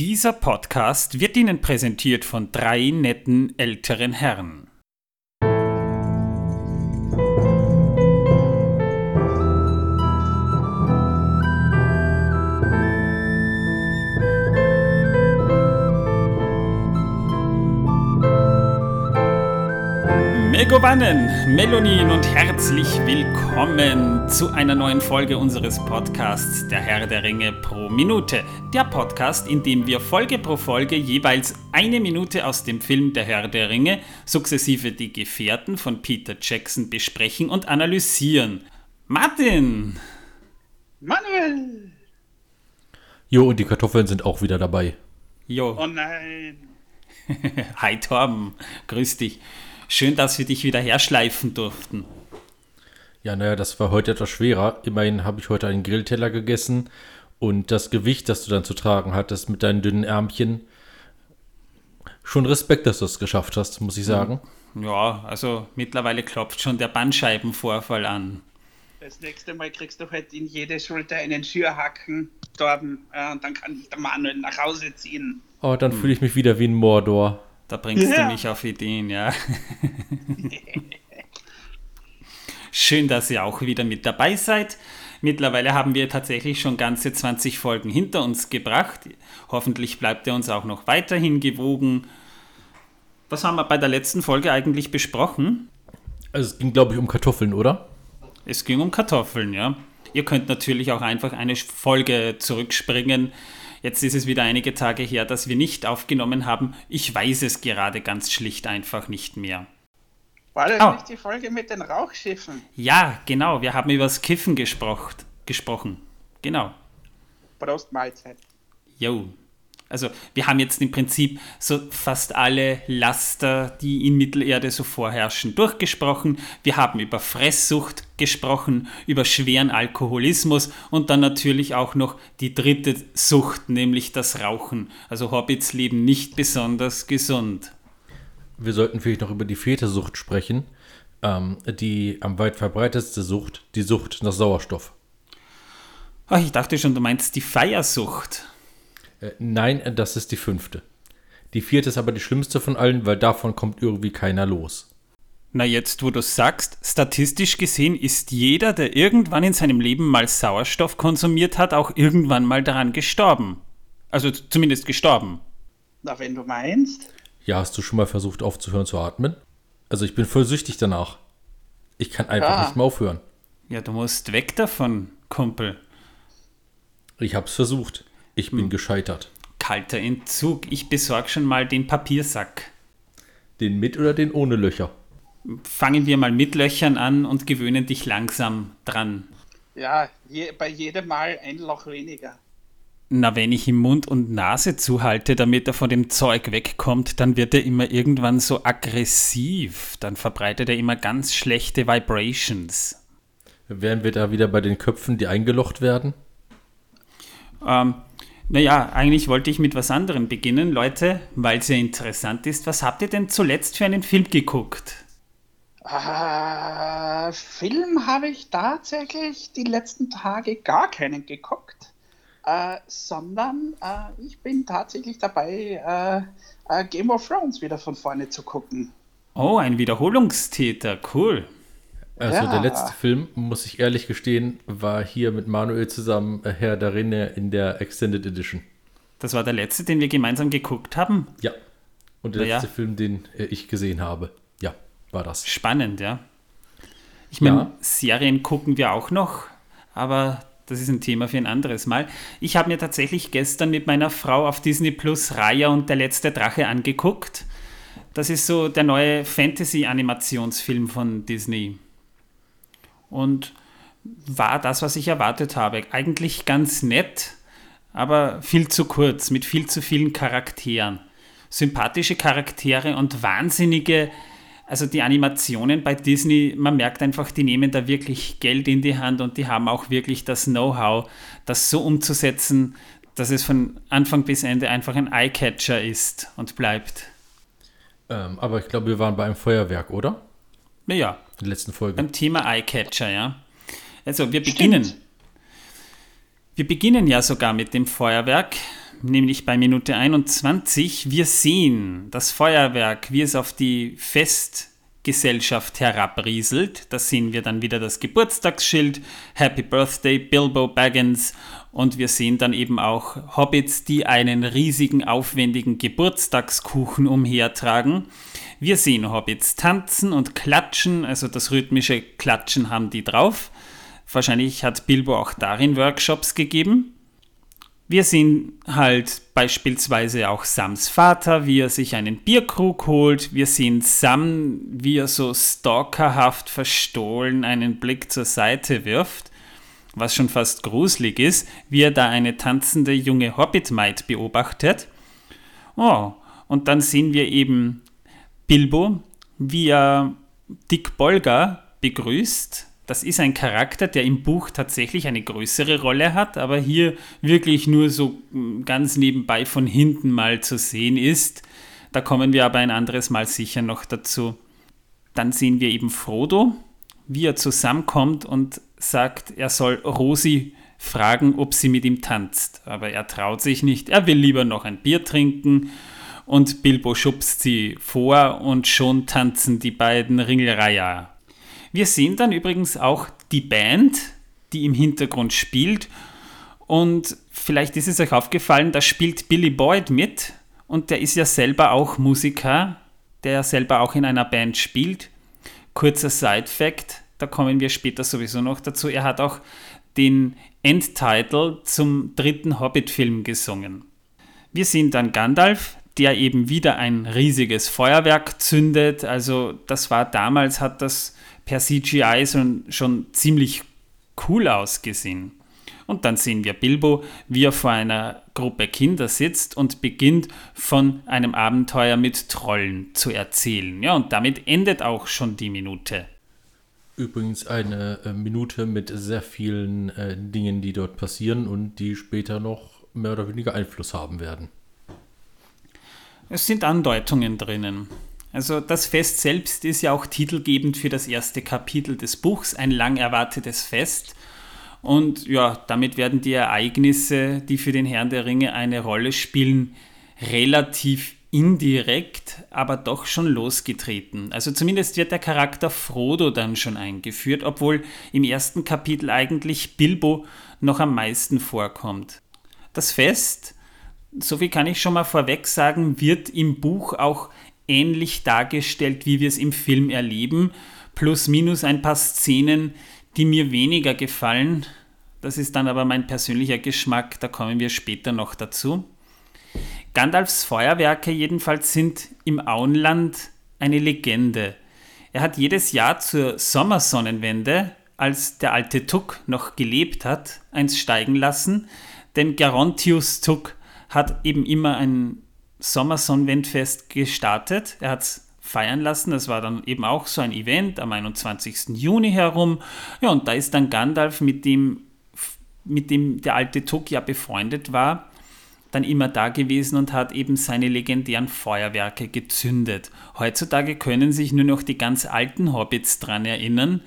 Dieser Podcast wird Ihnen präsentiert von drei netten älteren Herren. Megovanen, Melonin und herzlich willkommen zu einer neuen Folge unseres Podcasts Der Herr der Ringe pro Minute. Der Podcast, in dem wir Folge pro Folge jeweils eine Minute aus dem Film Der Herr der Ringe, sukzessive die Gefährten von Peter Jackson besprechen und analysieren. Martin! Manuel! Jo, und die Kartoffeln sind auch wieder dabei. Jo. Oh nein! Hi Torben, grüß dich. Schön, dass wir dich wieder herschleifen durften. Ja, naja, das war heute etwas schwerer. Immerhin habe ich heute einen Grillteller gegessen und das Gewicht, das du dann zu tragen hattest mit deinen dünnen Ärmchen. Schon Respekt, dass du es geschafft hast, muss ich sagen. Ja, also mittlerweile klopft schon der Bandscheibenvorfall an. Das nächste Mal kriegst du halt in jede Schulter einen Schürhaken, Torben, äh, und dann kann ich der Manuel nach Hause ziehen. Oh, dann fühle ich mich wieder wie ein Mordor. Da bringst Ja. du mich auf Ideen, ja. Schön, dass ihr auch wieder mit dabei seid. Mittlerweile haben wir tatsächlich schon ganze 20 Folgen hinter uns gebracht. Hoffentlich bleibt ihr uns auch noch weiterhin gewogen. Was haben wir bei der letzten Folge eigentlich besprochen? Also es ging, glaube ich, um Kartoffeln, oder? Es ging um Kartoffeln, ja. Ihr könnt natürlich auch einfach eine Folge zurückspringen. Jetzt ist es wieder einige Tage her, dass wir nicht aufgenommen haben. Ich weiß es gerade ganz schlicht einfach nicht mehr. War das Oh. nicht die Folge mit den Rauchschiffen? Ja, genau, wir haben über das Kiffen gesprochen. gesprochen. Genau. Prost Mahlzeit. Jo. Also wir haben jetzt im Prinzip so fast alle Laster, die in Mittelerde so vorherrschen, durchgesprochen. Wir haben über Fresssucht gesprochen, über schweren Alkoholismus und dann natürlich auch noch die dritte Sucht, nämlich das Rauchen. Also Hobbits leben nicht besonders gesund. Wir sollten vielleicht noch über die Vätersucht sprechen. Ähm, die am weit verbreitetste Sucht, die Sucht nach Sauerstoff. Ach, ich dachte schon, du meinst die Feiersucht. Äh, nein, äh, das ist die fünfte. Die vierte ist aber die schlimmste von allen, weil davon kommt irgendwie keiner los. Na jetzt, wo du sagst, statistisch gesehen ist jeder, der irgendwann in seinem Leben mal Sauerstoff konsumiert hat, auch irgendwann mal daran gestorben. Also zumindest gestorben. Na, wenn du meinst. Ja, hast du schon mal versucht aufzuhören zu atmen? Also ich bin voll süchtig danach. Ich kann einfach Ja. nicht mehr aufhören. Ja, du musst weg davon, Kumpel. Ich hab's versucht. Ich bin gescheitert. Kalter Entzug. Ich besorg schon mal den Papiersack. Den mit oder den ohne Löcher? Fangen wir mal mit Löchern an und gewöhnen dich langsam dran. Ja, je, bei jedem Mal ein Loch weniger. Na, wenn ich ihm Mund und Nase zuhalte, damit er von dem Zeug wegkommt, dann wird er immer irgendwann so aggressiv. Dann verbreitet er immer ganz schlechte Vibrations. Wären wir da wieder bei den Köpfen, die eingelocht werden? Ähm, naja, eigentlich wollte ich mit was anderem beginnen, Leute, weil es ja interessant ist. Was habt ihr denn zuletzt für einen Film geguckt? Äh, Film habe ich tatsächlich die letzten Tage gar keinen geguckt, äh, sondern äh, ich bin tatsächlich dabei, äh, äh, Game of Thrones wieder von vorne zu gucken. Oh, ein Wiederholungstäter, cool. Also Ja. der letzte Film, muss ich ehrlich gestehen, war hier mit Manuel zusammen äh, Herr der Ringe in der Extended Edition. Das war der letzte, den wir gemeinsam geguckt haben. Ja. Und der ja. letzte Film, den äh, ich gesehen habe. Ja, war das. Spannend, ja. Ich meine, Ja. Serien gucken wir auch noch, aber das ist ein Thema für ein anderes Mal. Ich habe mir tatsächlich gestern mit meiner Frau auf Disney Plus Raya und der letzte Drache angeguckt. Das ist so der neue Fantasy-Animationsfilm von Disney. Und war das, was ich erwartet habe. Eigentlich ganz nett, aber viel zu kurz, mit viel zu vielen Charakteren. Sympathische Charaktere und wahnsinnige, also die Animationen bei Disney, man merkt einfach, die nehmen da wirklich Geld in die Hand und die haben auch wirklich das Know-how, das so umzusetzen, dass es von Anfang bis Ende einfach ein Eyecatcher ist und bleibt. Ähm, aber ich glaube, wir waren bei einem Feuerwerk, oder? Naja, In der letzten Folge. beim Thema Eyecatcher, ja. Also wir beginnen. Wir beginnen ja sogar mit dem Feuerwerk, nämlich bei Minute 21. Wir sehen das Feuerwerk, wie es auf die Festgesellschaft herabrieselt. Da sehen wir dann wieder das Geburtstagsschild, Happy Birthday Bilbo Baggins. Und wir sehen dann eben auch Hobbits, die einen riesigen, aufwendigen Geburtstagskuchen umhertragen. Wir sehen Hobbits tanzen und klatschen, also das rhythmische Klatschen haben die drauf. Wahrscheinlich hat Bilbo auch darin Workshops gegeben. Wir sehen halt beispielsweise auch Sams Vater, wie er sich einen Bierkrug holt. Wir sehen Sam, wie er so stalkerhaft verstohlen einen Blick zur Seite wirft, was schon fast gruselig ist, wie er da eine tanzende junge Hobbit-Maid beobachtet. Oh, und dann sehen wir eben Bilbo, wie er Dick Bolger begrüßt, das ist ein Charakter, der im Buch tatsächlich eine größere Rolle hat, aber hier wirklich nur so mm, ganz nebenbei von hinten mal zu sehen ist. Da kommen wir aber ein anderes Mal sicher noch dazu. Dann sehen wir eben Frodo, wie er zusammenkommt und sagt, er soll Rosi fragen, ob sie mit ihm tanzt. Aber er traut sich nicht, er will lieber noch ein Bier trinken und Bilbo schubst sie vor und schon tanzen die beiden Ringelreiher. Wir sehen dann übrigens auch die Band, die im Hintergrund spielt. Und vielleicht ist es euch aufgefallen, da spielt Billy Boyd mit. Und der ist ja selber auch Musiker, der selber auch in einer Band spielt. Kurzer Side-Fact, da kommen wir später sowieso noch dazu. Er hat auch den Endtitle zum dritten Hobbit-Film gesungen. Wir sehen dann Gandalf, der eben wieder ein riesiges Feuerwerk zündet. Also das war damals, hat das per CGI schon, schon ziemlich cool ausgesehen. Und dann sehen wir Bilbo, wie er vor einer Gruppe Kinder sitzt und beginnt von einem Abenteuer mit Trollen zu erzählen. Ja, und damit endet auch schon die Minute. Übrigens eine äh, Minute mit sehr vielen äh, Dingen, die dort passieren und die später noch mehr oder weniger Einfluss haben werden. Es sind Andeutungen drinnen. Also das Fest selbst ist ja auch titelgebend für das erste Kapitel des Buchs, ein lang erwartetes Fest. Und ja, damit werden die Ereignisse, die für den Herrn der Ringe eine Rolle spielen, relativ indirekt, aber doch schon losgetreten. Also zumindest wird der Charakter Frodo dann schon eingeführt, obwohl im ersten Kapitel eigentlich Bilbo noch am meisten vorkommt. Das Fest, so viel kann ich schon mal vorweg sagen, wird im Buch auch ähnlich dargestellt, wie wir es im Film erleben, plus minus ein paar Szenen, die mir weniger gefallen. Das ist dann aber mein persönlicher Geschmack, da kommen wir später noch dazu. Gandalfs Feuerwerke jedenfalls sind im Auenland eine Legende. Er hat jedes Jahr zur Sommersonnenwende, als der alte Tuck noch gelebt hat, eins steigen lassen, denn Gerontius Tuck hat eben immer ein Sommersonnenwendfest gestartet. Er hat es feiern lassen. Das war dann eben auch so ein Event am 21. Juni herum. Ja, und da ist dann Gandalf, mit dem, mit dem der alte Tuck ja befreundet war, dann immer da gewesen und hat eben seine legendären Feuerwerke gezündet. Heutzutage können sich nur noch die ganz alten Hobbits dran erinnern.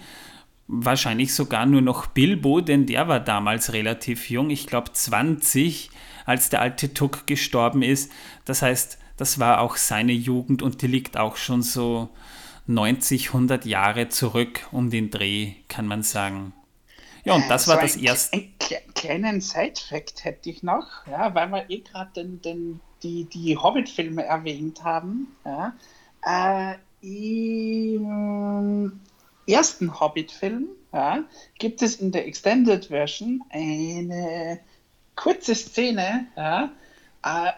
Wahrscheinlich sogar nur noch Bilbo, denn der war damals relativ jung, ich glaube 20 als der alte Tuck gestorben ist. Das heißt, das war auch seine Jugend und die liegt auch schon so 90, 100 Jahre zurück um den Dreh, kann man sagen. Ja, und das äh, war das erste. Einen kleinen Side-Fact hätte ich noch, ja, weil wir eh gerade den, den, die, die Hobbit-Filme erwähnt haben. Ja, äh, Im ersten Hobbit-Film ja, gibt es in der Extended Version eine kurze Szene, ja, äh,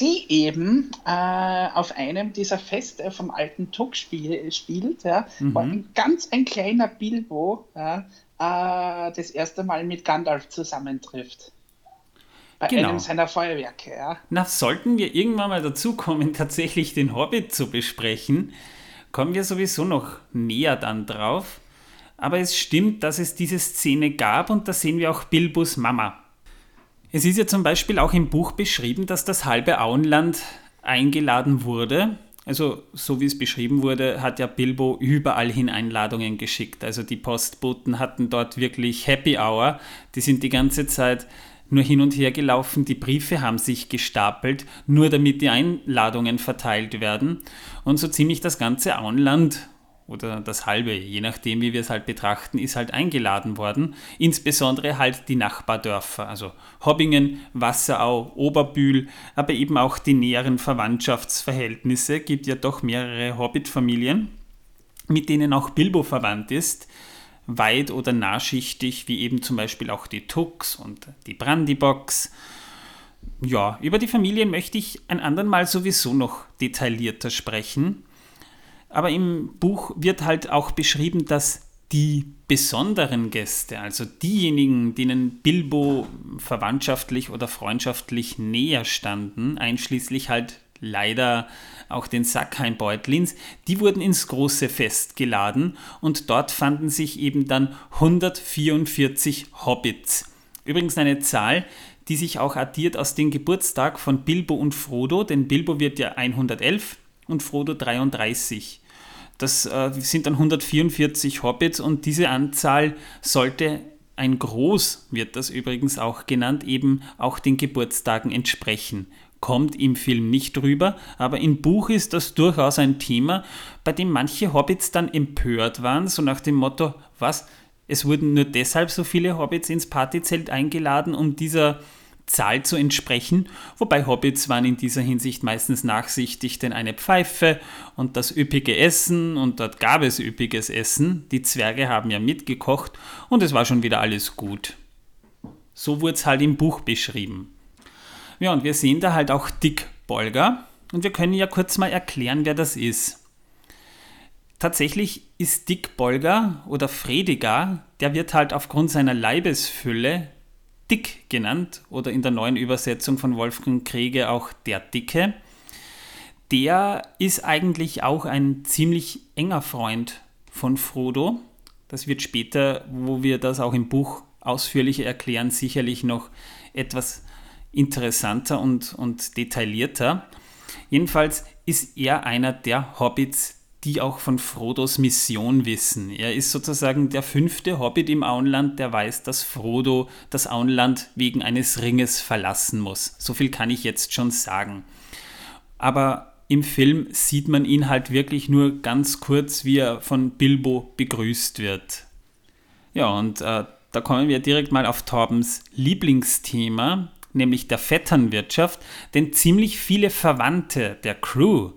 die eben äh, auf einem dieser Feste vom alten Tuck spiel, spielt, ja, mhm. wo ein ganz ein kleiner Bilbo ja, äh, das erste Mal mit Gandalf zusammentrifft. Bei genau. einem seiner Feuerwerke. Ja. Na, sollten wir irgendwann mal dazu kommen, tatsächlich den Hobbit zu besprechen, kommen wir sowieso noch näher dann drauf. Aber es stimmt, dass es diese Szene gab und da sehen wir auch Bilbos Mama. Es ist ja zum Beispiel auch im Buch beschrieben, dass das halbe Auenland eingeladen wurde. Also so wie es beschrieben wurde, hat ja Bilbo überall hin Einladungen geschickt. Also die Postboten hatten dort wirklich Happy Hour. Die sind die ganze Zeit nur hin und her gelaufen, die Briefe haben sich gestapelt, nur damit die Einladungen verteilt werden. Und so ziemlich das ganze Auenland oder das halbe, je nachdem, wie wir es halt betrachten, ist halt eingeladen worden. Insbesondere halt die Nachbardörfer, also Hobbingen, Wasserau, Oberbühl, aber eben auch die näheren Verwandtschaftsverhältnisse. Gibt ja doch mehrere Hobbit-Familien, mit denen auch Bilbo verwandt ist. Weit- oder nahschichtig, wie eben zum Beispiel auch die Tux und die Brandybox. Ja, über die Familien möchte ich ein andern Mal sowieso noch detaillierter sprechen. Aber im Buch wird halt auch beschrieben, dass die besonderen Gäste, also diejenigen, denen Bilbo verwandtschaftlich oder freundschaftlich näher standen, einschließlich halt leider auch den Sackheim-Beutlins, die wurden ins große Fest geladen und dort fanden sich eben dann 144 Hobbits. Übrigens eine Zahl, die sich auch addiert aus dem Geburtstag von Bilbo und Frodo, denn Bilbo wird ja 111 und Frodo 33. Das äh, sind dann 144 Hobbits und diese Anzahl sollte ein Groß, wird das übrigens auch genannt, eben auch den Geburtstagen entsprechen. Kommt im Film nicht drüber, aber im Buch ist das durchaus ein Thema, bei dem manche Hobbits dann empört waren, so nach dem Motto, was, es wurden nur deshalb so viele Hobbits ins Partyzelt eingeladen, um dieser Zahl zu entsprechen, wobei Hobbits waren in dieser Hinsicht meistens nachsichtig, denn eine Pfeife und das üppige Essen und dort gab es üppiges Essen, die Zwerge haben ja mitgekocht und es war schon wieder alles gut. So wurde es halt im Buch beschrieben. Ja, und wir sehen da halt auch Dick Bolger und wir können ja kurz mal erklären, wer das ist. Tatsächlich ist Dick Bolger oder Frediger, der wird halt aufgrund seiner Leibesfülle Dick genannt oder in der neuen Übersetzung von Wolfgang Kriege auch der Dicke. Der ist eigentlich auch ein ziemlich enger Freund von Frodo. Das wird später, wo wir das auch im Buch ausführlicher erklären, sicherlich noch etwas interessanter und, und detaillierter. Jedenfalls ist er einer der Hobbits, die auch von Frodos Mission wissen. Er ist sozusagen der fünfte Hobbit im Auenland, der weiß, dass Frodo das Auenland wegen eines Ringes verlassen muss. So viel kann ich jetzt schon sagen. Aber im Film sieht man ihn halt wirklich nur ganz kurz, wie er von Bilbo begrüßt wird. Ja, und äh, da kommen wir direkt mal auf Torbens Lieblingsthema, nämlich der Vetternwirtschaft, denn ziemlich viele Verwandte der Crew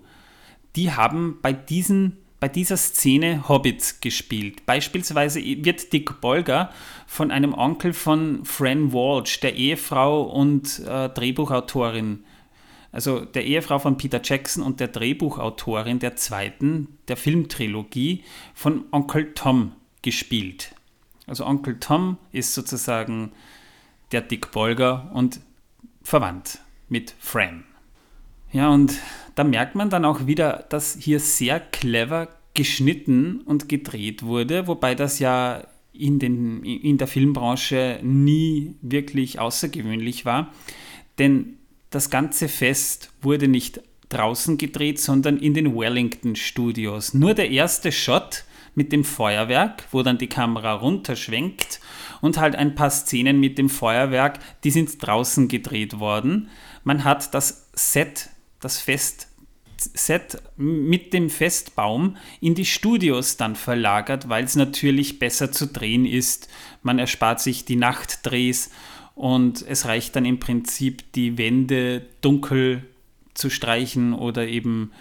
die haben bei, diesen, bei dieser Szene Hobbits gespielt. Beispielsweise wird Dick Bolger von einem Onkel von Fran Walsh, der Ehefrau und äh, Drehbuchautorin, also der Ehefrau von Peter Jackson und der Drehbuchautorin der zweiten, der Filmtrilogie, von Onkel Tom gespielt. Also Onkel Tom ist sozusagen der Dick Bolger und verwandt mit Fran. Ja, und da merkt man dann auch wieder, dass hier sehr clever geschnitten und gedreht wurde, wobei das ja in, den, in der Filmbranche nie wirklich außergewöhnlich war. Denn das ganze Fest wurde nicht draußen gedreht, sondern in den Wellington Studios. Nur der erste Shot mit dem Feuerwerk, wo dann die Kamera runterschwenkt und halt ein paar Szenen mit dem Feuerwerk, die sind draußen gedreht worden. Man hat das Set das Festset mit dem Festbaum in die Studios dann verlagert, weil es natürlich besser zu drehen ist. Man erspart sich die Nachtdrehs und es reicht dann im Prinzip die Wände dunkel zu streichen oder eben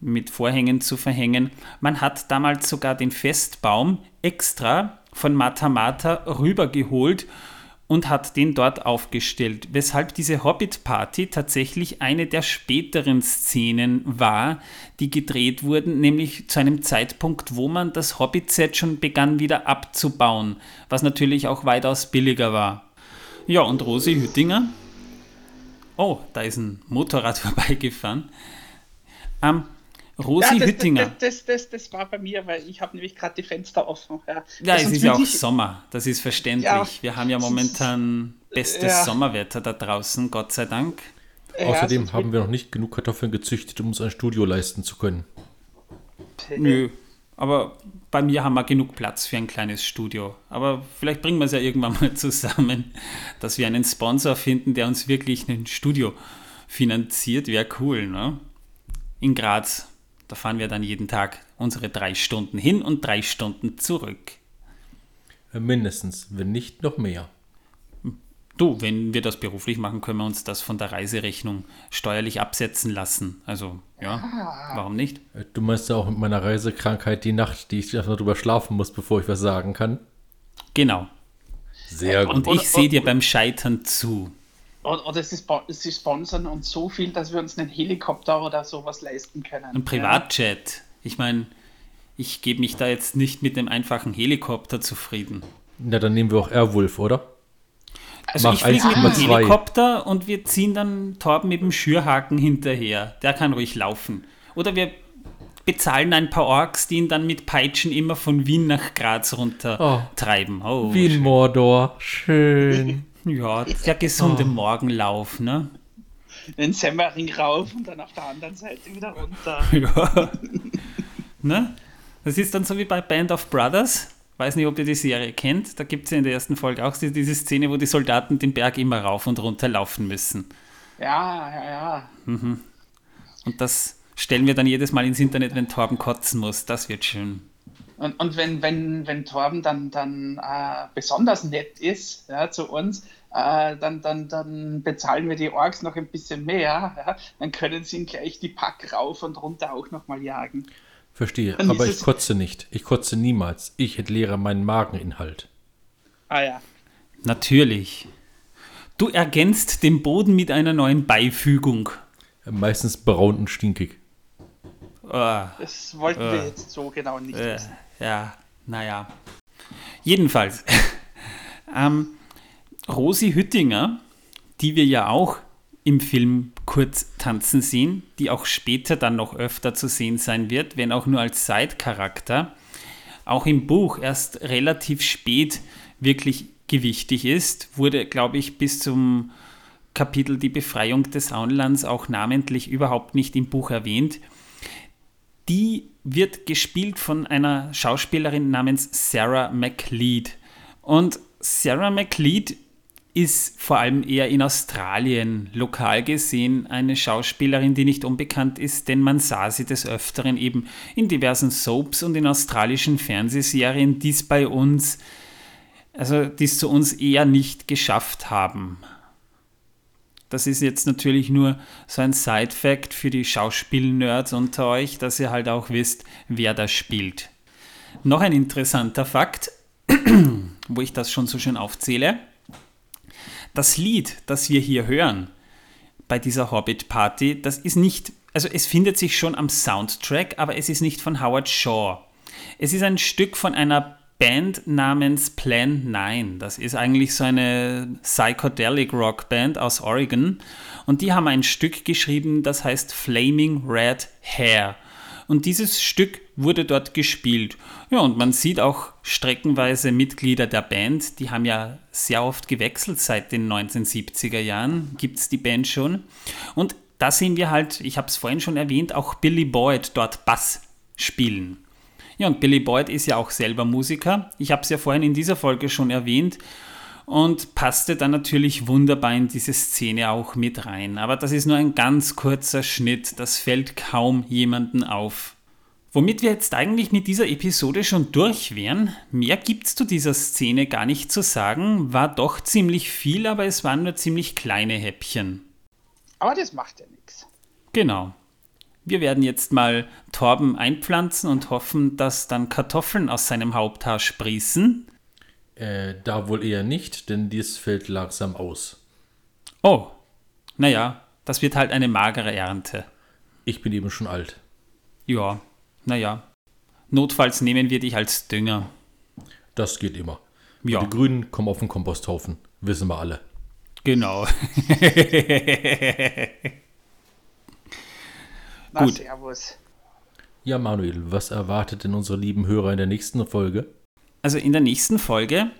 mit Vorhängen zu verhängen. Man hat damals sogar den Festbaum extra von Mata Mata rübergeholt und hat den dort aufgestellt, weshalb diese Hobbit-Party tatsächlich eine der späteren Szenen war, die gedreht wurden, nämlich zu einem Zeitpunkt, wo man das Hobbit-Set schon begann wieder abzubauen, was natürlich auch weitaus billiger war. Ja, und Rosi Hüttinger, oh, da ist ein Motorrad vorbeigefahren, ähm, Rosi ja, das, Hüttinger. Das, das, das, das, war bei mir, weil ich habe nämlich gerade die Fenster offen. Ja, ja es ist ja auch Sommer, das ist verständlich. Ja, Wir haben ja momentan bestes ja. Sommerwetter da draußen, Gott sei Dank. Außerdem haben wir noch nicht genug Kartoffeln gezüchtet, um uns ein Studio leisten zu können. Nö, Aber bei mir haben wir genug Platz für ein kleines Studio. Aber vielleicht bringen wir es ja irgendwann mal zusammen, dass wir einen Sponsor finden, der uns wirklich ein Studio finanziert. Wäre cool, ne? In Graz. Da fahren wir dann jeden Tag unsere drei Stunden hin und drei Stunden zurück. Mindestens, wenn nicht noch mehr. Du, wenn wir das beruflich machen, können wir uns das von der Reiserechnung steuerlich absetzen lassen. Also, ja, ah. warum nicht? Du meinst ja auch mit meiner Reisekrankheit die Nacht, die ich erstmal drüber schlafen muss, bevor ich was sagen kann? Genau. Sehr gut. Und ich sehe dir beim Scheitern zu. Oder sie, sie sponsern uns so viel, dass wir uns einen Helikopter oder sowas leisten können. Ein Privatjet. Ich meine, ich gebe mich da jetzt nicht mit dem einfachen Helikopter zufrieden. Na, dann nehmen wir auch Airwolf, oder? Also Mach ich fliege mit dem Helikopter und wir ziehen dann Torben mit dem Schürhaken hinterher. Der kann ruhig laufen. Oder wir bezahlen ein paar Orks, die ihn dann mit Peitschen immer von Wien nach Graz runter oh, treiben. Oh, Wien schön. Mordor, schön. ja, der gesunde oh. Morgenlauf, ne? Den Semmering rauf und dann auf der anderen Seite wieder runter. ja. ne? Das ist dann so wie bei Band of Brothers weiß nicht, ob ihr die Serie kennt. Da gibt es ja in der ersten Folge auch diese Szene, wo die Soldaten den Berg immer rauf und runter laufen müssen. Ja, ja, ja. Mhm. Und das stellen wir dann jedes Mal ins Internet, wenn Torben kotzen muss. Das wird schön. Und, und wenn, wenn, wenn Torben dann, dann äh, besonders nett ist ja, zu uns, äh, dann, dann, dann bezahlen wir die Orks noch ein bisschen mehr. Ja? Dann können sie ihn gleich die Pack rauf und runter auch nochmal jagen. Verstehe, Dann aber ich kotze nicht. Ich kotze niemals. Ich entleere meinen Mageninhalt. Ah ja. Natürlich. Du ergänzt den Boden mit einer neuen Beifügung. Meistens braun und stinkig. Das wollten wir jetzt so genau nicht äh, wissen. Ja, naja. Jedenfalls, ähm, Rosi Hüttinger, die wir ja auch im Film kurz tanzen sehen, die auch später dann noch öfter zu sehen sein wird, wenn auch nur als Side-Charakter, auch im Buch erst relativ spät wirklich gewichtig ist, wurde, glaube ich, bis zum Kapitel Die Befreiung des Auenlands auch namentlich überhaupt nicht im Buch erwähnt. Die wird gespielt von einer Schauspielerin namens Sarah McLeod. Und Sarah McLeod ist vor allem eher in Australien lokal gesehen eine Schauspielerin, die nicht unbekannt ist, denn man sah sie des Öfteren eben in diversen Soaps und in australischen Fernsehserien, die es bei uns, also die es zu uns eher nicht geschafft haben. Das ist jetzt natürlich nur so ein Side-Fact für die Schauspiel-Nerds unter euch, dass ihr halt auch wisst, wer da spielt. Noch ein interessanter Fakt, wo ich das schon so schön aufzähle. Das Lied, das wir hier hören bei dieser Hobbit-Party, das ist nicht, also es findet sich schon am Soundtrack, aber es ist nicht von Howard Shaw. Es ist ein Stück von einer Band namens Plan 9. Das ist eigentlich so eine Psychedelic Rock Band aus Oregon. Und die haben ein Stück geschrieben, das heißt Flaming Red Hair. Und dieses Stück wurde dort gespielt. Ja, und man sieht auch streckenweise Mitglieder der Band, die haben ja sehr oft gewechselt seit den 1970er Jahren, gibt es die Band schon. Und da sehen wir halt, ich habe es vorhin schon erwähnt, auch Billy Boyd dort Bass spielen. Ja, und Billy Boyd ist ja auch selber Musiker. Ich habe es ja vorhin in dieser Folge schon erwähnt und passte dann natürlich wunderbar in diese Szene auch mit rein. Aber das ist nur ein ganz kurzer Schnitt, das fällt kaum jemanden auf. Womit wir jetzt eigentlich mit dieser Episode schon durch wären, mehr gibt's zu dieser Szene gar nicht zu sagen, war doch ziemlich viel, aber es waren nur ziemlich kleine Häppchen. Aber das macht ja nichts. Genau. Wir werden jetzt mal Torben einpflanzen und hoffen, dass dann Kartoffeln aus seinem Haupthaar sprießen. Äh, da wohl eher nicht, denn dies fällt langsam aus. Oh, naja, das wird halt eine magere Ernte. Ich bin eben schon alt. Ja, naja. Notfalls nehmen wir dich als Dünger. Das geht immer. Ja. Die Grünen kommen auf den Komposthaufen, wissen wir alle. Genau. Na, Gut. Servus. Ja, Manuel, was erwartet denn unsere lieben Hörer in der nächsten Folge? Also in der nächsten Folge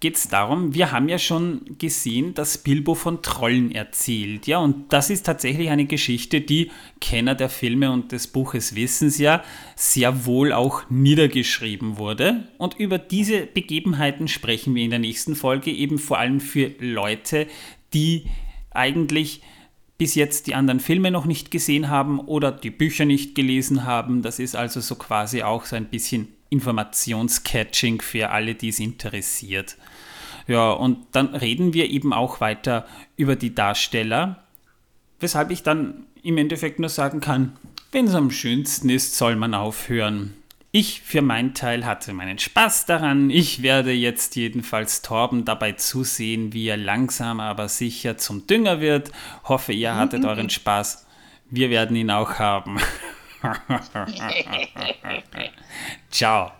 geht es darum, wir haben ja schon gesehen, dass Bilbo von Trollen erzählt. Ja, und das ist tatsächlich eine Geschichte, die Kenner der Filme und des Buches wissen ja, sehr wohl auch niedergeschrieben wurde. Und über diese Begebenheiten sprechen wir in der nächsten Folge, eben vor allem für Leute, die eigentlich bis jetzt die anderen Filme noch nicht gesehen haben oder die Bücher nicht gelesen haben. Das ist also so quasi auch so ein bisschen Informationscatching für alle, die es interessiert. Ja, und dann reden wir eben auch weiter über die Darsteller, weshalb ich dann im Endeffekt nur sagen kann, wenn es am schönsten ist, soll man aufhören. Ich für meinen Teil hatte meinen Spaß daran. Ich werde jetzt jedenfalls Torben dabei zusehen, wie er langsam aber sicher zum Dünger wird. Hoffe, ihr hattet euren Spaß. Wir werden ihn auch haben. Ciao.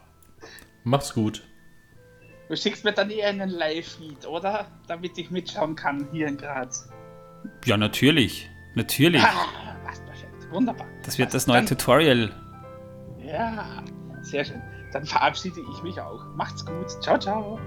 Mach's gut. Du schickst mir dann eher einen Live-Feed, oder? Damit ich mitschauen kann hier in Graz. Ja, natürlich. Natürlich. Ah, was perfekt. Wunderbar. Das wird das neue dann, Tutorial. Ja, sehr schön. Dann verabschiede ich mich auch. Macht's gut. Ciao, ciao.